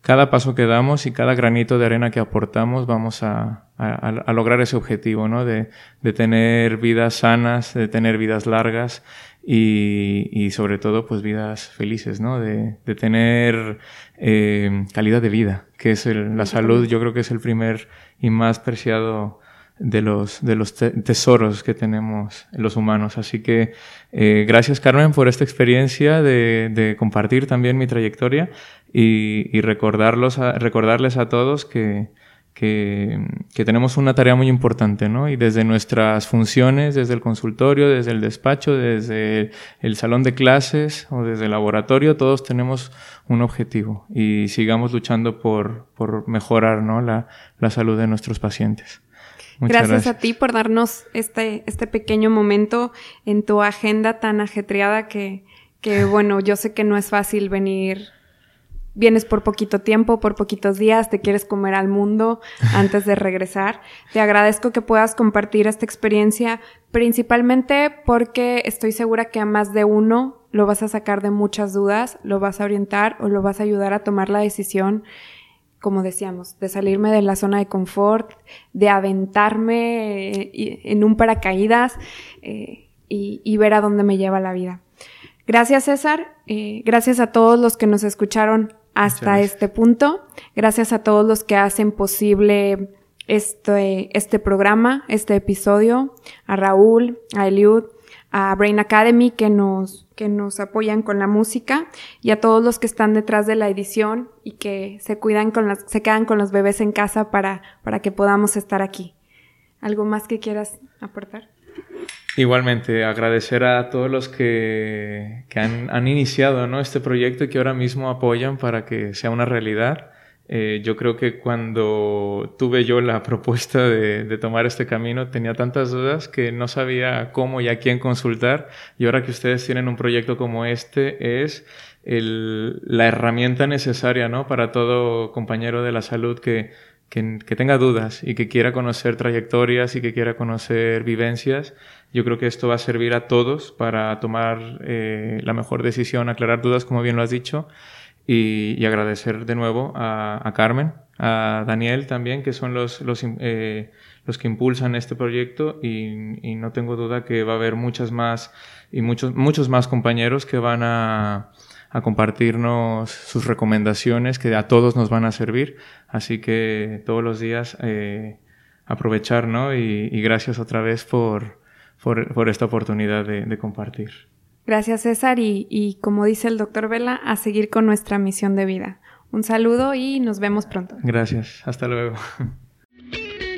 cada paso que damos y cada granito de arena que aportamos vamos a, a, lograr ese objetivo, ¿no? De, de, tener vidas sanas, de tener vidas largas y, y sobre todo, pues vidas felices, ¿no? De, de tener eh, calidad de vida, que es el, la salud, yo creo que es el primer y más preciado de los, de los tesoros que tenemos los humanos. Así que eh, gracias Carmen por esta experiencia de, de compartir también mi trayectoria y, y recordarlos a, recordarles a todos que, que, que, tenemos una tarea muy importante, ¿no? Y desde nuestras funciones, desde el consultorio, desde el despacho, desde el salón de clases o desde el laboratorio, todos tenemos un objetivo y sigamos luchando por, por mejorar ¿no? la, la salud de nuestros pacientes gracias, a ti por darnos este, este pequeño momento en tu agenda tan ajetreada que, que, bueno, yo sé que no es fácil venir. Vienes por poquito tiempo, por poquitos días, te quieres comer al mundo antes de regresar. Te agradezco que puedas compartir esta experiencia, principalmente porque estoy segura que a más de uno lo vas a sacar de muchas dudas, lo vas a orientar o lo vas a ayudar a tomar la decisión como decíamos, de salirme de la zona de confort, de aventarme eh, en un paracaídas eh, y, ver a dónde me lleva la vida. Gracias César, eh, gracias a todos los que nos escucharon hasta este punto, gracias a todos los que hacen posible este, este programa, este episodio, a Raúl, a Eliud, a Brain Academy que nos, que nos apoyan con la música y a todos los que están detrás de la edición y que se cuidan con las, se quedan con los bebés en casa para, para que podamos estar aquí. ¿Algo más que quieras aportar? Igualmente, agradecer a todos los que, que han, han, iniciado ¿no? este proyecto y que ahora mismo apoyan para que sea una realidad. Eh, yo creo que cuando tuve yo la propuesta de, de, tomar este camino tenía tantas dudas que no sabía cómo y a quién consultar y ahora que ustedes tienen un proyecto como este es el, la herramienta necesaria ¿no? para todo compañero de la salud que, que, que, tenga dudas y que quiera conocer trayectorias y que quiera conocer vivencias. Yo creo que esto va a servir a todos para tomar eh, la mejor decisión, aclarar dudas, como bien lo has dicho, y, y agradecer de nuevo a, a, Carmen, a Daniel también, que son los, los, eh, los que impulsan este proyecto y, y, no tengo duda que va a haber muchas más y muchos, muchos más compañeros que van a a compartirnos sus recomendaciones que a todos nos van a servir. Así que todos los días eh, aprovechar, ¿no? Y, y, gracias otra vez por, por, por esta oportunidad de, de, compartir. Gracias César y, y como dice el doctor Vela, a seguir con nuestra misión de vida. Un saludo y nos vemos pronto. Gracias, hasta luego.